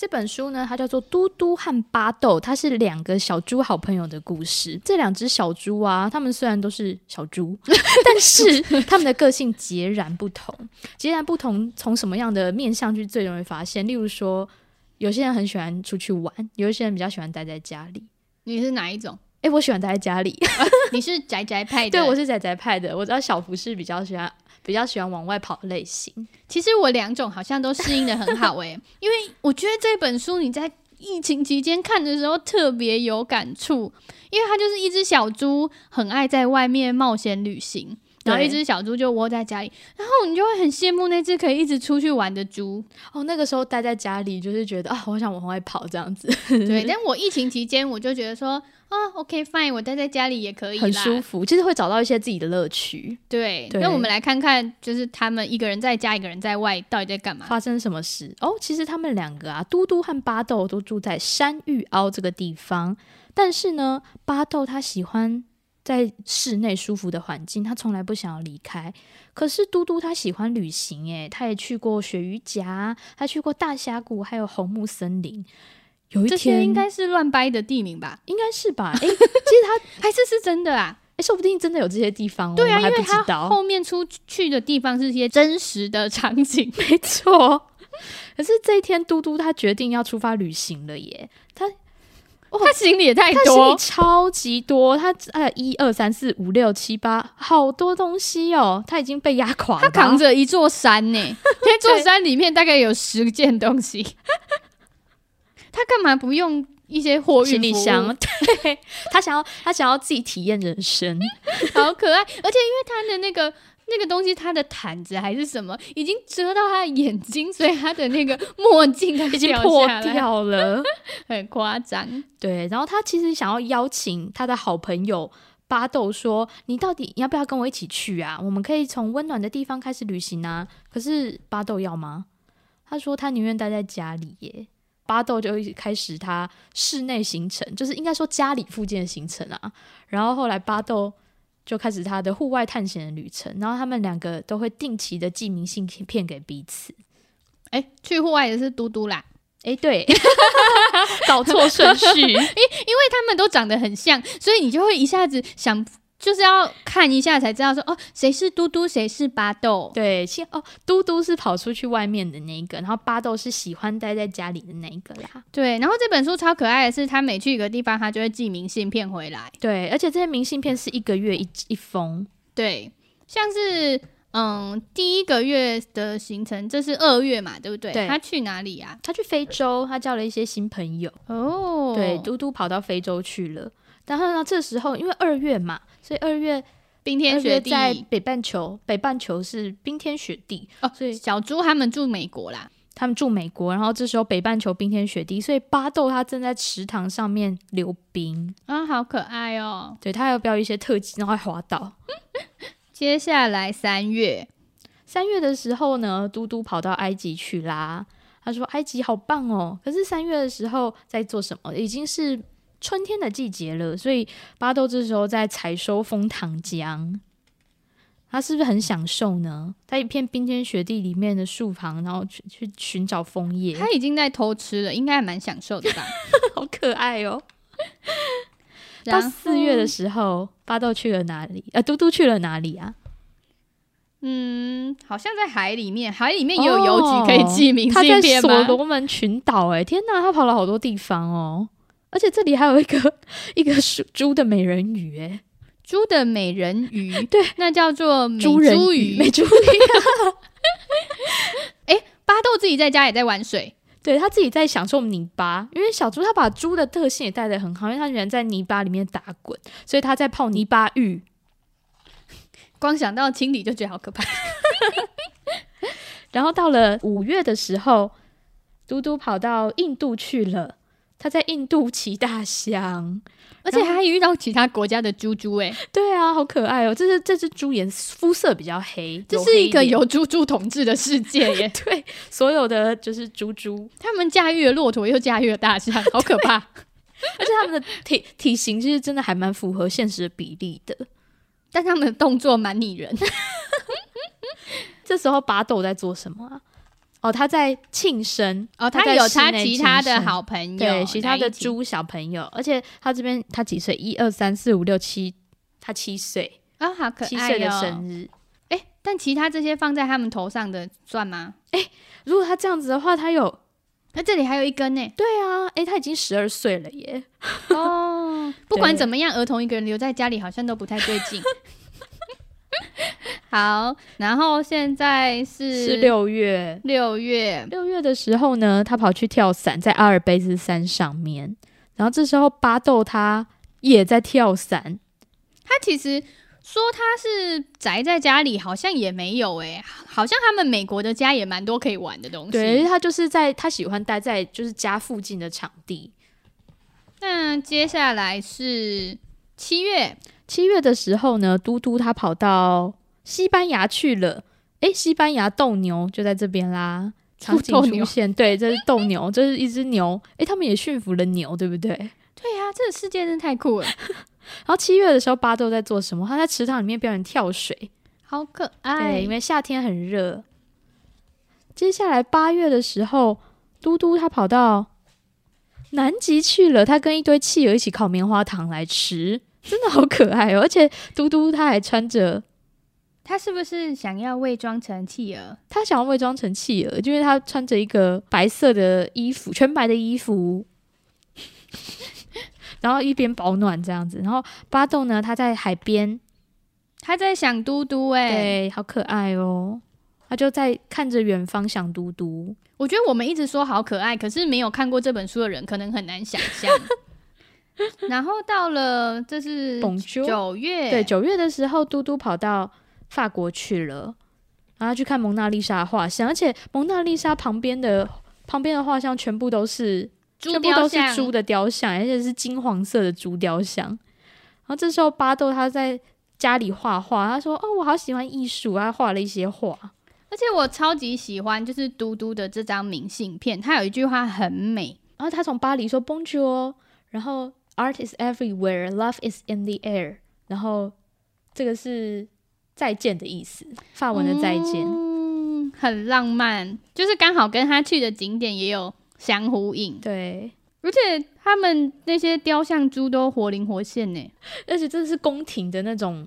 这本书呢，它叫做《嘟嘟和巴豆》，它是两个小猪好朋友的故事。这两只小猪啊，它们虽然都是小猪，但是它们的个性截然不同。截然不同，从什么样的面相去最容易发现？例如说，有些人很喜欢出去玩，有一些人比较喜欢待在家里。你是哪一种？哎，我喜欢待在家里。你是宅宅派的？对，我是宅宅派的。我知道小福是比较喜欢比较喜欢往外跑的类型。其实我两种好像都适应的很好哎，因为我觉得这本书你在疫情期间看的时候特别有感触，因为它就是一只小猪很爱在外面冒险旅行。然后一只小猪就窝在家里，然后你就会很羡慕那只可以一直出去玩的猪。哦，那个时候待在家里就是觉得啊，我想往外跑这样子。对，但我疫情期间我就觉得说啊，OK fine，我待在家里也可以，很舒服，其实会找到一些自己的乐趣。对，那我们来看看，就是他们一个人在家，一个人在外，到底在干嘛？发生什么事？哦，其实他们两个啊，嘟嘟和巴豆都住在山芋凹这个地方，但是呢，巴豆他喜欢。在室内舒服的环境，他从来不想要离开。可是嘟嘟他喜欢旅行，诶，他也去过鳕鱼夹，他去过大峡谷，还有红木森林。有一天，这些应该是乱掰的地名吧？应该是吧？诶，其实他还是是真的啊！诶，说不定真的有这些地方，对啊，我们还不知道。因为他后面出去的地方是一些真实的场景，没错。可是这一天，嘟嘟他决定要出发旅行了耶！他。哦、他行李也太多，他行李超级多，他哎一二三四五六七八，好多东西哦，他已经被压垮了。他扛着一座山呢，这座山里面大概有十件东西。他干嘛不用一些货运行李箱？对，他想要，他想要自己体验人生，好可爱。而且因为他的那个。那个东西，他的毯子还是什么，已经遮到他的眼睛，所以他的那个墨镜 已经破掉了，很夸张。对，然后他其实想要邀请他的好朋友巴豆说：“你到底要不要跟我一起去啊？我们可以从温暖的地方开始旅行啊。”可是巴豆要吗？他说他宁愿待在家里耶。巴豆就开始他室内行程，就是应该说家里附近的行程啊。然后后来巴豆。就开始他的户外探险的旅程，然后他们两个都会定期的寄明信片给彼此。哎，去户外也是嘟嘟啦。哎，对，搞错顺序，因因为他们都长得很像，所以你就会一下子想。就是要看一下才知道说哦，谁是嘟嘟，谁是巴豆。对，先哦，嘟嘟是跑出去外面的那一个，然后巴豆是喜欢待在家里的那一个啦。对，然后这本书超可爱的是，他每去一个地方，他就会寄明信片回来。对，而且这些明信片是一个月一一封。对，像是嗯，第一个月的行程，这是二月嘛，对不对？对。他去哪里呀？他去非洲，他交了一些新朋友。哦。对，嘟嘟跑到非洲去了。然后呢，这时候因为二月嘛。所以二月冰天雪地，在北半球，北半球是冰天雪地哦。所以小猪他们住美国啦，他们住美国，然后这时候北半球冰天雪地，所以巴豆他正在池塘上面溜冰啊，好可爱哦。对，他还有表演一些特技，然后还滑倒。接下来三月，三月的时候呢，嘟嘟跑到埃及去啦。他说埃及好棒哦，可是三月的时候在做什么？已经是。春天的季节了，所以巴豆这时候在采收枫糖浆，他是不是很享受呢？在一片冰天雪地里面的树旁，然后去去寻找枫叶。他已经在偷吃了，应该还蛮享受的吧？好可爱哦！到四月的时候，巴豆去了哪里？呃，嘟嘟去了哪里啊？嗯，好像在海里面，海里面也有邮局可以寄明信片吗？他在所罗门群岛，哎，天哪，他跑了好多地方哦。而且这里还有一个 一个猪的美人鱼，哎，猪的美人鱼，对，那叫做美猪鱼，美猪鱼。哎、欸，巴豆自己在家也在玩水，对，他自己在享受泥巴，因为小猪他把猪的特性也带得很好，因为他喜欢在泥巴里面打滚，所以他在泡泥巴浴。光想到清理就觉得好可怕。然后到了五月的时候，嘟嘟跑到印度去了。他在印度骑大象，而且还遇到其他国家的猪猪，哎，对啊，好可爱哦！这是这只猪颜肤色比较黑，这是一个由猪猪统治的世界耶。对，所有的就是猪猪，他们驾驭了骆驼，又驾驭了大象，好可怕！而且他们的体体型其实真的还蛮符合现实的比例的，但他们的动作蛮拟人。这时候巴豆在做什么啊？哦，他在庆生哦，他有他其他的好朋友，对，其他的猪小朋友，而且他这边他几岁？一二三四五六七，他七岁啊、哦，好可爱、哦！七岁的生日，哎，但其他这些放在他们头上的算吗？哎，如果他这样子的话，他有，他这里还有一根呢。对啊，哎，他已经十二岁了耶。哦，嗯，不管怎么样，儿童一个人留在家里好像都不太对劲。好，然后现在是是六月，六月六月的时候呢，他跑去跳伞，在阿尔卑斯山上面。然后这时候巴豆他也在跳伞，他其实说他是宅在家里，好像也没有诶、欸，好像他们美国的家也蛮多可以玩的东西。对，他就是在他喜欢待在就是家附近的场地。那接下来是七月，七月的时候呢，嘟嘟他跑到西班牙去了。诶，西班牙斗牛就在这边啦，场景出现。对，这是斗牛，这是一只牛。诶，他们也驯服了牛，对不对？对呀、啊，这个世界真的太酷了。然后七月的时候，巴豆在做什么？他在池塘里面表演跳水，好可爱。对，因为夏天很热。接下来八月的时候，嘟嘟他跑到。南极去了，他跟一堆企鹅一起烤棉花糖来吃，真的好可爱哦！而且嘟嘟他还穿着，他是不是想要伪装成企鹅？他想要伪装成企鹅，就是他穿着一个白色的衣服，全白的衣服，然后一边保暖这样子。然后巴豆呢，他在海边，他在想嘟嘟，哎，对，好可爱哦！他就在看着远方想嘟嘟。我觉得我们一直说好可爱，可是没有看过这本书的人可能很难想象。然后到了这是九月，对，九月的时候，嘟嘟跑到法国去了，然后去看蒙娜丽莎画像，而且蒙娜丽莎旁边的旁边的画像全部都是猪，全部都是猪的雕像，而且是金黄色的猪雕像。然后这时候巴豆他在家里画画，他说：“哦，我好喜欢艺术。”他画了一些画。而且我超级喜欢，就是嘟嘟的这张明信片，他有一句话很美。然后他从巴黎说 Bonjour，然后 Art is everywhere, love is in the air，然后这个是再见的意思，法文的再见，嗯，很浪漫，就是刚好跟他去的景点也有相呼应。对，而且他们那些雕像猪都活灵活现呢，而且这是宫廷的那种。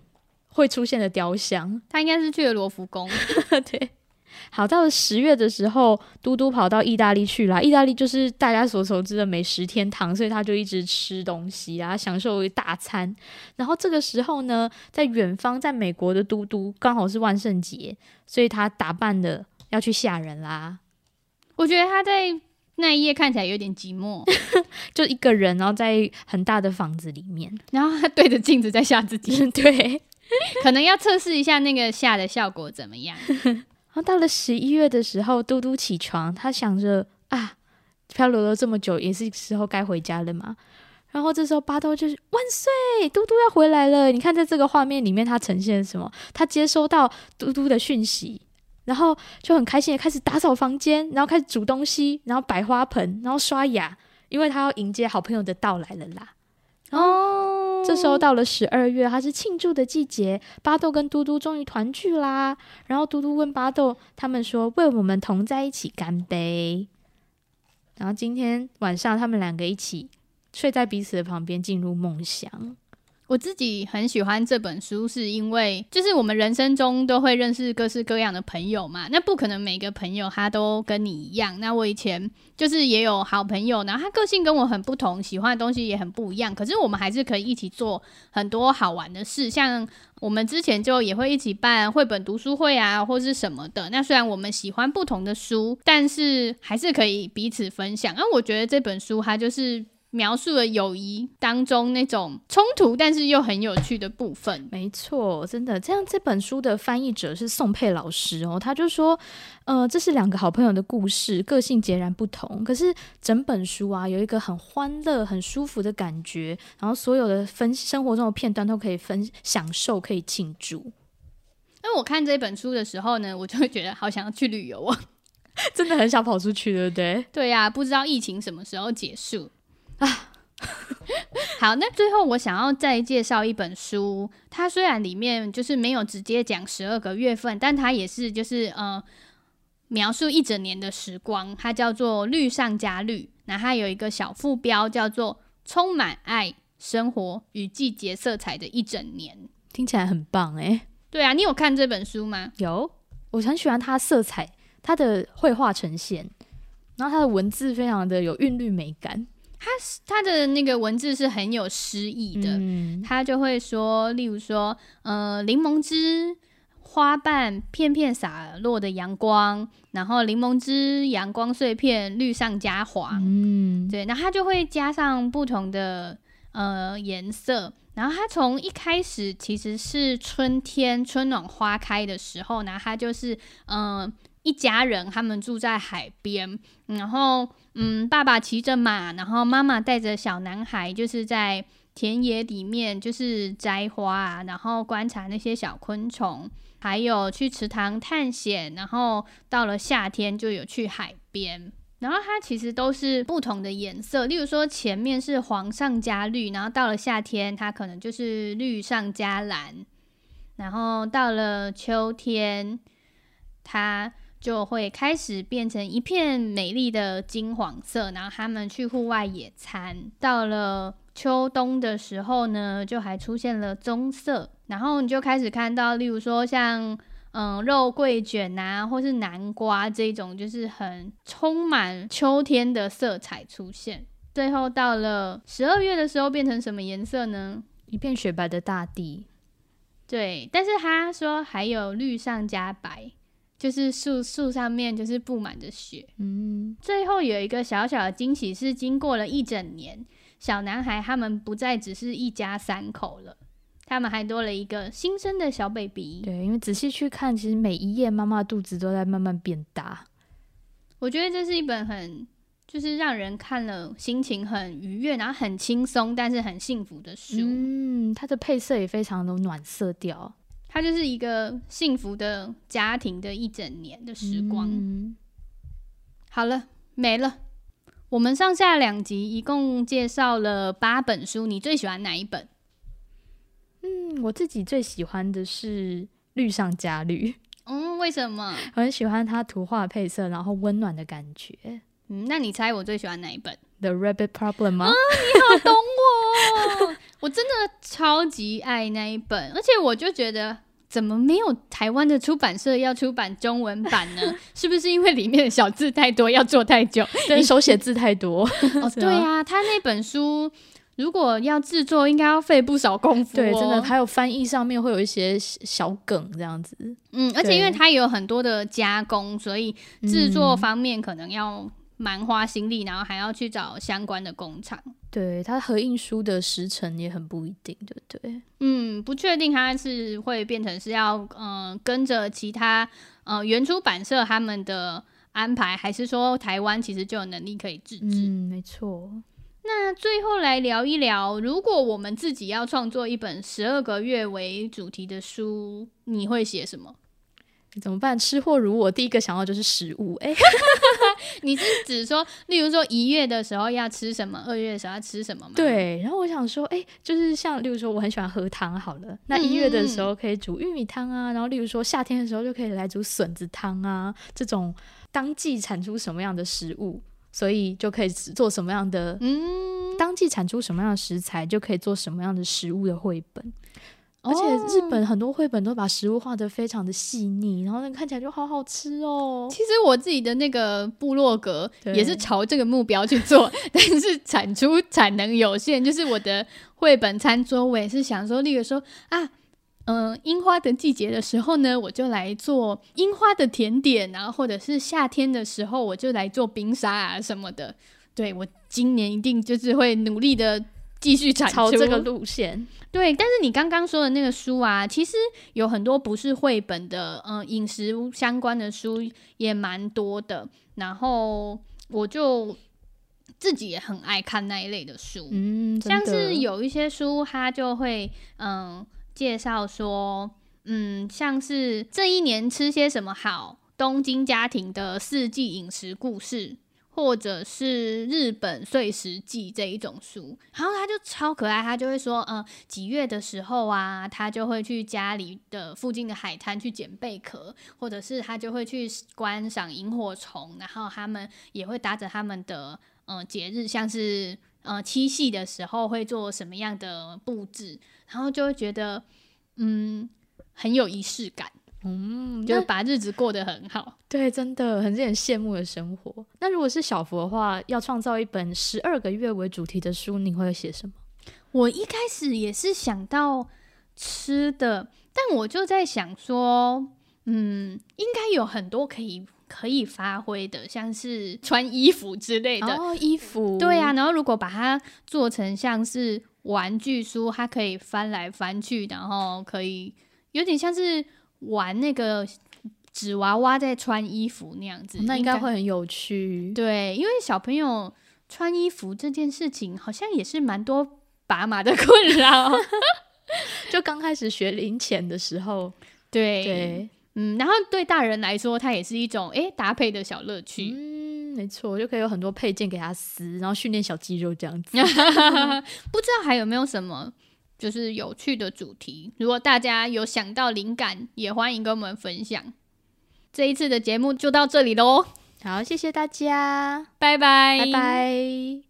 会出现的雕像，他应该是去了罗浮宫。对，好，到了十月的时候，嘟嘟跑到意大利去了。意大利就是大家所熟知的美食天堂，所以他就一直吃东西啊，享受大餐。然后这个时候呢，在远方，在美国的嘟嘟刚好是万圣节，所以他打扮的要去吓人啦。我觉得他在那一夜看起来有点寂寞，就一个人，然后在很大的房子里面，然后他对着镜子在吓自己。对。可能要测试一下那个吓的效果怎么样。然后到了十一月的时候，嘟嘟起床，他想着啊，漂流了这么久，也是时候该回家了嘛。然后这时候巴豆就是万岁，嘟嘟要回来了。你看，在这个画面里面，他呈现什么？他接收到嘟嘟的讯息，然后就很开心的开始打扫房间，然后开始煮东西，然后摆花盆，然后刷牙，因为他要迎接好朋友的到来了啦。哦。这时候到了十二月，它是庆祝的季节，巴豆跟嘟嘟终于团聚啦。然后嘟嘟问巴豆，他们说为我们同在一起干杯。然后今天晚上他们两个一起睡在彼此的旁边，进入梦乡。我自己很喜欢这本书，是因为就是我们人生中都会认识各式各样的朋友嘛，那不可能每个朋友他都跟你一样。那我以前就是也有好朋友，然后他个性跟我很不同，喜欢的东西也很不一样，可是我们还是可以一起做很多好玩的事，像我们之前就也会一起办绘本读书会啊，或是什么的。那虽然我们喜欢不同的书，但是还是可以彼此分享。那我觉得这本书它就是。描述了友谊当中那种冲突，但是又很有趣的部分。没错，真的，这样这本书的翻译者是宋佩老师哦，他就说，呃，这是两个好朋友的故事，个性截然不同，可是整本书啊有一个很欢乐、很舒服的感觉，然后所有的分生活中的片段都可以分享受，可以庆祝。那我看这本书的时候呢，我就会觉得好想要去旅游啊，真的很想跑出去，对不对？对呀，不知道疫情什么时候结束。啊，好，那最后我想要再介绍一本书，它虽然里面就是没有直接讲十二个月份，但它也是就是呃描述一整年的时光，它叫做《绿上加绿》，那它有一个小副标叫做“充满爱、生活与季节色彩的一整年”，听起来很棒哎。对啊，你有看这本书吗？有，我很喜欢它色彩，它的绘画呈现，然后它的文字非常的有韵律美感。他他的那个文字是很有诗意的，嗯、他就会说，例如说，呃，柠檬汁花瓣片片洒落的阳光，然后柠檬汁阳光碎片绿上加黄，嗯，对，然后他就会加上不同的呃颜色。然后它从一开始其实是春天春暖花开的时候，然后他就是嗯、呃、一家人，他们住在海边，然后嗯爸爸骑着马，然后妈妈带着小男孩，就是在田野里面就是摘花啊，然后观察那些小昆虫，还有去池塘探险，然后到了夏天就有去海边。然后它其实都是不同的颜色，例如说前面是黄上加绿，然后到了夏天它可能就是绿上加蓝，然后到了秋天它就会开始变成一片美丽的金黄色，然后他们去户外野餐。到了秋冬的时候呢，就还出现了棕色，然后你就开始看到，例如说像。嗯，肉桂卷啊，或是南瓜这种，就是很充满秋天的色彩出现。最后到了十二月的时候，变成什么颜色呢？一片雪白的大地。对，但是他说还有绿上加白，就是树树上面就是布满着雪。嗯，最后有一个小小的惊喜是，经过了一整年，小男孩他们不再只是一家三口了。他们还多了一个新生的小 baby。对，因为仔细去看，其实每一页妈妈肚子都在慢慢变大。我觉得这是一本很，就是让人看了心情很愉悦，然后很轻松，但是很幸福的书。嗯，它的配色也非常的暖色调，它就是一个幸福的家庭的一整年的时光。嗯，好了，没了。我们上下两集一共介绍了八本书，你最喜欢哪一本？嗯，我自己最喜欢的是绿上加绿。嗯，为什么？我很喜欢它图画配色，然后温暖的感觉。嗯，那你猜我最喜欢哪一本？The Rabbit Problem 吗？啊，你好懂我，我真的超级爱那一本，而且我就觉得，怎么没有台湾的出版社要出版中文版呢？是不是因为里面的小字太多，要做太久？对，手写字太多。哦，对啊，他那本书。如果要制作，应该要费不少功夫哦。对，真的，还有翻译上面会有一些小梗这样子。嗯，而且因为它有很多的加工，所以制作方面可能要蛮花心力，然后还要去找相关的工厂。对，它合印书的时程也很不一定，对不对？嗯，不确定它是会变成是要嗯、呃、跟着其他呃原出版社他们的安排，还是说台湾其实就有能力可以自制？嗯，没错。那最后来聊一聊，如果我们自己要创作一本十二个月为主题的书，你会写什么？怎么办？吃货如我，第一个想到就是食物。哎、欸，你是指说，例如说一月的时候要吃什么，二月的时候要吃什么吗？对。然后我想说，哎、欸，就是像例如说，我很喜欢喝汤，好了，那一月的时候可以煮玉米汤啊，然后例如说夏天的时候就可以来煮笋子汤啊，这种当季产出什么样的食物。所以就可以做什么样的，嗯，当季产出什么样的食材，就可以做什么样的食物的绘本。哦。而且日本很多绘本都把食物画得非常的细腻，然后那看起来就好好吃哦。其实我自己的那个部落格也是朝这个目标去做，但是产出产能有限，就是我的绘本餐桌，我也是想说，例如说啊。嗯，樱花的季节的时候呢，我就来做樱花的甜点，然后或者是夏天的时候，我就来做冰沙啊什么的。对，我今年一定就是会努力的继续产出朝这个路线。对，但是你刚刚说的那个书啊，其实有很多不是绘本的，嗯，饮食相关的书也蛮多的。然后我就自己也很爱看那一类的书，嗯，像是有一些书，它就会嗯。介绍说，嗯，像是这一年吃些什么好，东京家庭的四季饮食故事，或者是日本碎石记这一种书，然后他就超可爱，他就会说，嗯，几月的时候啊，他就会去家里的附近的海滩去捡贝壳，或者是他就会去观赏萤火虫，然后他们也会搭着他们的，嗯，节日，像是。呃，七夕的时候会做什么样的布置？然后就会觉得，嗯，很有仪式感。嗯，就把日子过得很好。对，真的很令人羡慕的生活。那如果是小福的话，要创造一本十二个月为主题的书，你会写什么？我一开始也是想到吃的，但我就在想说，嗯，应该有很多可以可以发挥的，像是穿衣服之类的。哦，衣服。对呀、啊，然后如果把它做成像是玩具书，它可以翻来翻去，然后可以有点像是玩那个纸娃娃在穿衣服那样子，哦、那应该会很有趣。对，因为小朋友穿衣服这件事情，好像也是蛮多。爸妈的 困扰，就刚开始学零钱的时候，对对，嗯，然后对大人来说，它也是一种诶搭配的小乐趣，嗯，没错，就可以有很多配件给他撕，然后训练小肌肉这样子。不知道还有没有什么就是有趣的主题？如果大家有想到灵感，也欢迎跟我们分享。这一次的节目就到这里喽，好，谢谢大家，拜拜，拜拜。